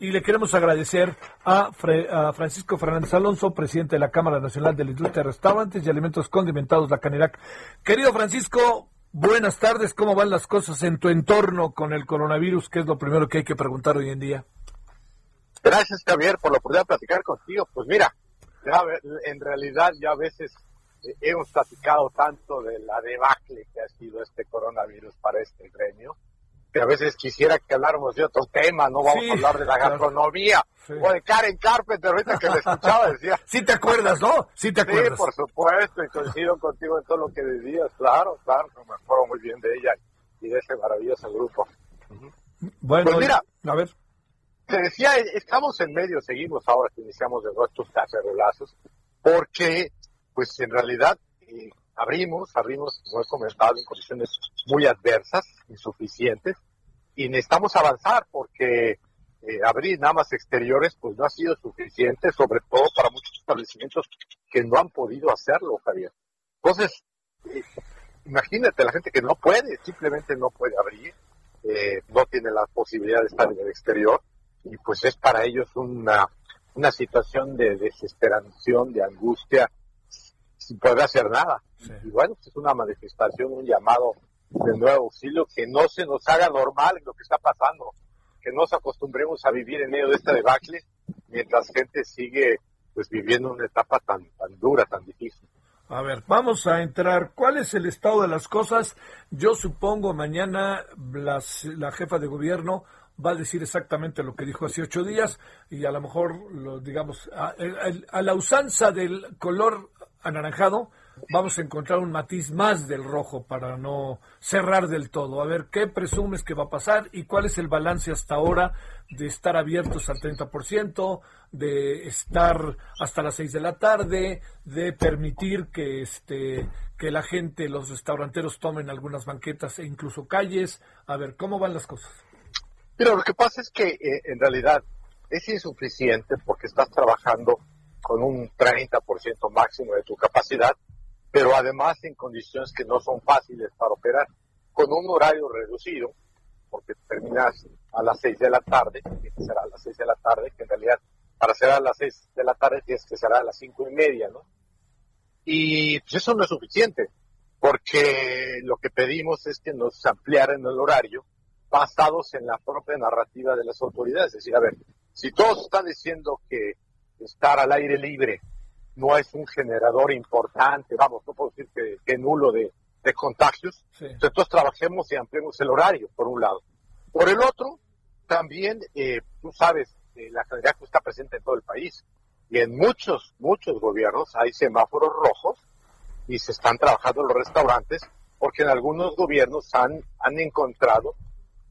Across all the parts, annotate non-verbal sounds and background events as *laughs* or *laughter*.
Y le queremos agradecer a, Fre- a Francisco Fernández Alonso, presidente de la Cámara Nacional de la Industria de Restaurantes y Alimentos Condimentados, la Canirac. Querido Francisco, buenas tardes. ¿Cómo van las cosas en tu entorno con el coronavirus? ¿Qué es lo primero que hay que preguntar hoy en día? Gracias, Javier, por la oportunidad de platicar contigo. Pues mira, ya en realidad ya a veces eh, hemos platicado tanto de la debacle que ha sido este coronavirus para este gremio, que a veces quisiera que habláramos de otro tema, no vamos Sí, a hablar de la claro. gastronomía, Sí. o de Karen Carpenter, ahorita que le escuchaba decía, *laughs* Sí te acuerdas, ¿no? Sí te sí, acuerdas. por supuesto, y coincido contigo en todo lo que decías, claro, claro, me acuerdo muy bien de ella y de ese maravilloso grupo. Bueno, Pues mira. a ver. te decía, estamos en medio, seguimos ahora que iniciamos de nuestros cacerolazos, porque, pues en realidad, abrimos, abrimos, como he comentado, en condiciones muy adversas, insuficientes, y necesitamos avanzar porque eh, abrir nada más exteriores, pues no ha sido suficiente, sobre todo para muchos establecimientos que no han podido hacerlo, Javier. Entonces, eh, imagínate la gente que no puede, simplemente no puede abrir, eh, no tiene la posibilidad de estar en el exterior, y pues es para ellos una, una situación de desesperación, de angustia, sin poder hacer nada. Sí. Y bueno, pues es una manifestación, un llamado de nuevo auxilio, que no se nos haga normal lo que está pasando, que no nos acostumbremos a vivir en medio de esta debacle, mientras gente sigue pues viviendo una etapa tan, tan dura, tan difícil. A ver, vamos a entrar. ¿Cuál es el estado de las cosas? Yo supongo mañana las- la jefa de gobierno va a decir exactamente lo que dijo hace ocho días y a lo mejor, lo, digamos, a, el- a la usanza del color anaranjado, vamos a encontrar un matiz más del rojo para no cerrar del todo. A ver, ¿qué presumes que va a pasar y cuál es el balance hasta ahora de estar abiertos al 30%, de estar hasta las 6 de la tarde, de permitir que este que la gente, los restauranteros tomen algunas banquetas e incluso calles? A ver, ¿cómo van las cosas? Pero lo que pasa es que eh, en realidad es insuficiente porque estás trabajando con un 30% máximo de tu capacidad, pero además en condiciones que no son fáciles para operar, con un horario reducido, porque terminas a las 6 de la tarde, que ser a las 6 de la tarde, que en realidad para ser a las 6 de la tarde tienes que ser a las 5 y media, ¿no? Y pues eso no es suficiente, porque lo que pedimos es que nos ampliaran el horario basados en la propia narrativa de las autoridades. Es decir, a ver, si todos están diciendo que estar al aire libre no es un generador importante, vamos, no puedo decir que, que nulo de, de contagios, Sí. entonces trabajemos y ampliemos el horario, por un lado. Por el otro, también, eh, tú sabes, eh, la sanidad está presente en todo el país y en muchos, muchos gobiernos hay semáforos rojos y se están trabajando los restaurantes porque en algunos gobiernos han, han encontrado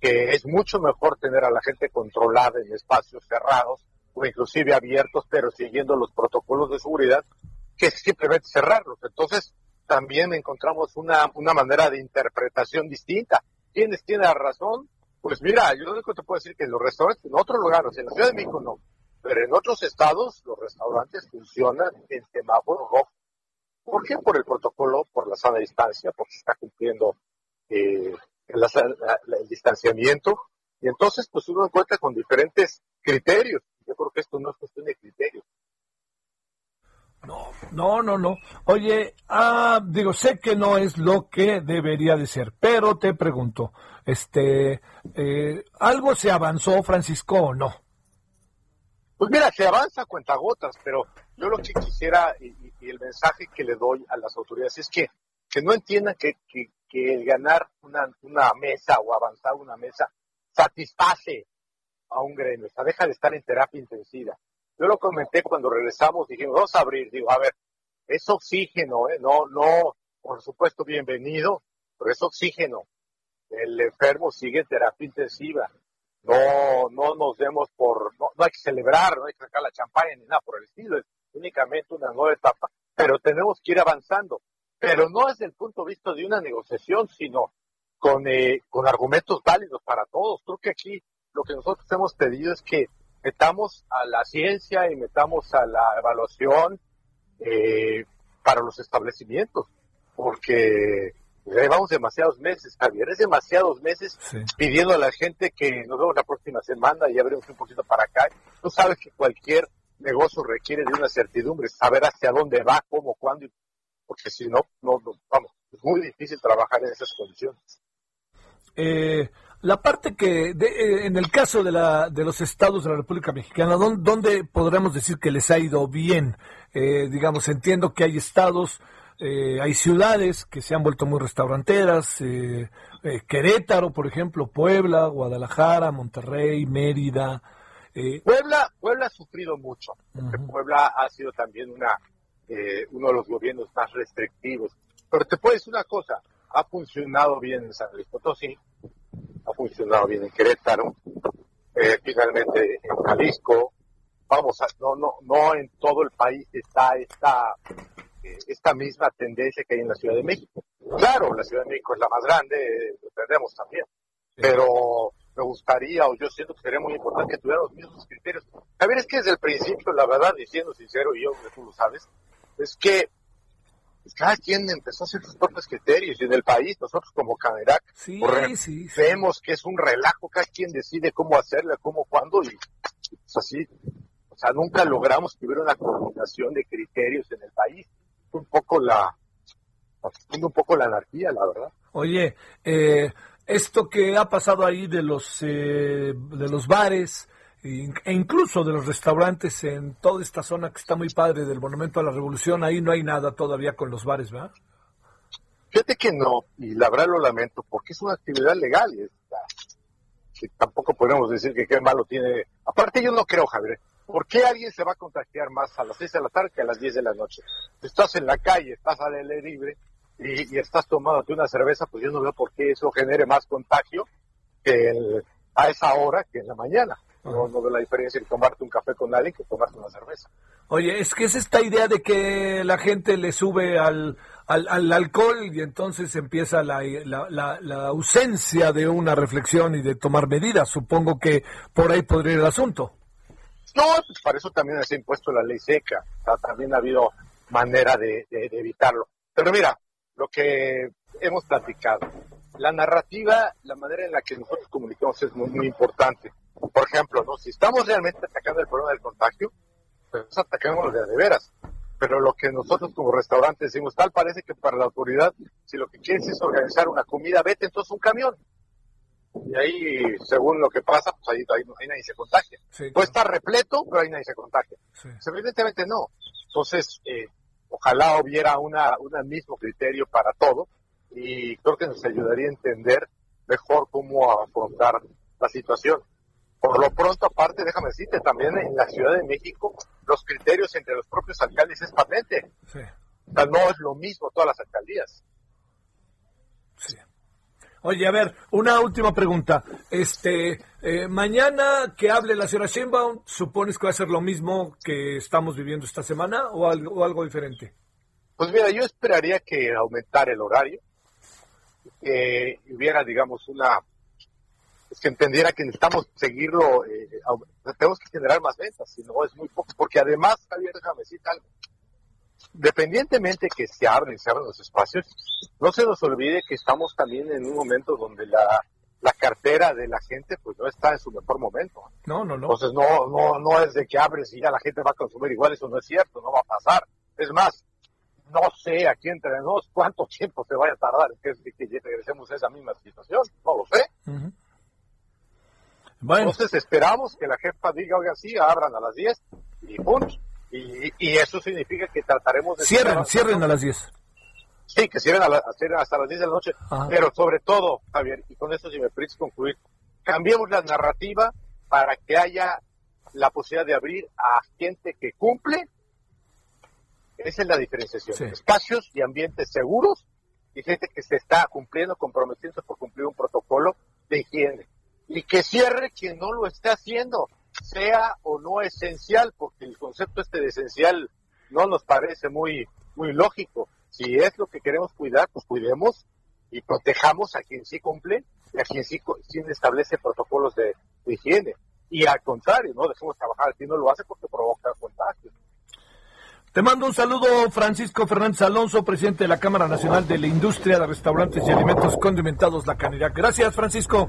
que es mucho mejor tener a la gente controlada en espacios cerrados o inclusive abiertos, pero siguiendo los protocolos de seguridad, que simplemente cerrarlos. Entonces, también encontramos una, una manera de interpretación distinta. ¿Quiénes tienen la razón? Pues mira, yo lo único que te puedo decir que en los restaurantes, en otros lugares, en la Ciudad de México no, pero en otros estados los restaurantes funcionan en semáforo rojo. ¿Por qué? Por el protocolo, por la sana distancia, porque se está cumpliendo eh, la- la- el distanciamiento. Y entonces, pues uno encuentra con diferentes criterios. Yo creo que esto no es cuestión de criterios. No, no, no, no. Oye, ah, digo, sé que no es lo que debería de ser, pero te pregunto, este, eh, ¿algo se avanzó, Francisco, o no? Pues mira, se avanza a cuentagotas, pero yo lo que quisiera y, el mensaje que le doy a las autoridades es que, que no entiendan que, que- que el ganar una, una mesa o avanzar una mesa satisface a un gremio, o sea, deja de estar en terapia intensiva. Yo lo comenté cuando regresamos, dijimos, vamos a abrir, digo, a ver, es oxígeno, ¿eh? no, no, por supuesto, bienvenido, pero es oxígeno. el enfermo sigue en terapia intensiva. No, no nos demos por, no, hay que celebrar, no hay que sacar la champaña ni nada por el estilo, es únicamente una nueva etapa, pero tenemos que ir avanzando. Pero no desde el punto de vista de una negociación, sino con, eh, con argumentos válidos para todos. Creo que aquí lo que nosotros hemos pedido es que metamos a la ciencia y metamos a la evaluación eh, para los establecimientos, porque llevamos demasiados meses, Javier, es demasiados meses pidiendo a la gente que nos vemos la próxima semana y abrimos un poquito para acá. Tú sabes que cualquier negocio requiere de una certidumbre, saber hacia dónde va, cómo, cuándo, porque si no, no, vamos, es muy difícil trabajar en esas condiciones. Eh, la parte que, eh, en el caso de, la, de los estados de la República Mexicana, ¿dónde, podremos decir que les ha ido bien? Eh, digamos, entiendo que hay estados, eh, hay ciudades que se han vuelto muy restauranteras, Querétaro, por ejemplo, Puebla, Guadalajara, Monterrey, Mérida. Puebla, Puebla ha sufrido mucho. Puebla ha sido también una, uno de los gobiernos más restrictivos. Pero te puedo decir una cosa, ha funcionado bien en San Luis Potosí, ha funcionado bien en Querétaro, eh, finalmente en Jalisco, vamos, a, no, no, no en todo el país está esta, eh, esta misma tendencia que hay en la Ciudad de México. Claro, la Ciudad de México es la más grande, lo entendemos también, pero me gustaría, o yo siento que sería muy importante que tuvieran los mismos criterios. A ver, es que desde el principio, la verdad, diciendo sincero, y yo, tú lo sabes, es que pues cada quien empezó a hacer sus propios criterios y en el país nosotros como Canerac pues, vemos que es un relajo, cada quien decide cómo hacerla, cómo, cuándo y, pues así, o sea, nunca logramos que hubiera una coordinación de criterios en el país. Un poco la, un poco la anarquía, la verdad. Oye, eh, esto que ha pasado ahí de los eh, de los bares e incluso de los restaurantes en toda esta zona que está muy padre del Monumento a la Revolución, ahí no hay nada todavía con los bares, ¿verdad? Fíjate que no, y la verdad lo lamento, porque es una actividad legal y que tampoco podemos decir que qué malo tiene. Aparte yo no creo, Javier, ¿por qué alguien se va a contagiar más a las 6 de la tarde que a las 10 de la noche? Estás en la calle, estás al aire libre y, estás tomándote una cerveza, pues yo no veo por qué eso genere más contagio que a esa hora que en la mañana. No, no la diferencia en tomarte un café con nadie que tomarte una cerveza. Oye, es que es esta idea de que la gente le sube al, al, alcohol y entonces empieza la, la, la, ausencia de una reflexión y de tomar medidas. Supongo que por ahí podría ir el asunto. No, pues para eso también se ha impuesto la ley seca. también ha habido manera de, de, evitarlo. Pero mira, lo que hemos platicado, la narrativa, la manera en la que nosotros comunicamos es muy, muy importante. Por ejemplo, ¿no? si estamos realmente atacando el problema del contagio, pues atacamos de, de veras. Pero lo que nosotros como restaurante decimos, tal parece que para la autoridad, si lo que quieres es organizar una comida, vete entonces un camión. Y ahí, según lo que pasa, pues ahí, ahí, nadie se contagia. Puede estar repleto, pero ahí nadie se contagia. Pues, evidentemente no. Entonces, eh, ojalá hubiera una, un mismo criterio para todo y creo que nos ayudaría a entender mejor cómo afrontar la situación. Por lo pronto, aparte, déjame decirte, también en la Ciudad de México, los criterios entre los propios alcaldes es patente. O sea, no es lo mismo todas las alcaldías. Sí. Oye, a ver, una última pregunta. Este, eh, mañana que hable la señora Sheinbaum, ¿supones que va a ser lo mismo que estamos viviendo esta semana o algo, o algo diferente? Pues mira, yo esperaría que aumentara el horario, que hubiera, digamos, una es que entendiera que necesitamos seguirlo, eh, tenemos que generar más ventas, si no es muy poco, porque además, Javier, déjame decir algo, dependientemente que se abren, se abren los espacios, no se nos olvide que estamos también en un momento donde la, la cartera de la gente pues no está en su mejor momento. No, no, no. Entonces no, no, no es de que abres y ya la gente va a consumir igual, eso no es cierto, no va a pasar. Es más, no sé aquí entre nosotros cuánto tiempo se vaya a tardar que, que, regresemos a esa misma situación, no lo sé. Entonces esperamos que la jefa diga, oiga, sí, abran a las 10 y punto. Y, y, eso significa que trataremos de... Cierren, cierren a las 10. Sí, que cierren, a la, hasta las 10 de la noche. Pero sobre todo, Javier, y con eso si me permites concluir, cambiemos la narrativa para que haya la posibilidad de abrir a gente que cumple. Esa es la diferenciación. Espacios y ambientes seguros y gente que se está cumpliendo, comprometiendo por cumplir un protocolo de higiene. Y que cierre quien no lo está haciendo, sea o no esencial, porque el concepto este de esencial no nos parece muy, muy lógico. Si es lo que queremos cuidar, pues cuidemos y protejamos a quien sí cumple y a quien sí, establece protocolos de, higiene. Y al contrario, no dejemos trabajar a quien no lo hace porque provoca contagio. Te mando un saludo, Francisco Fernández Alonso, presidente de la Cámara Nacional de la Industria de Restaurantes y Alimentos Condimentados La Canidad. Gracias, Francisco.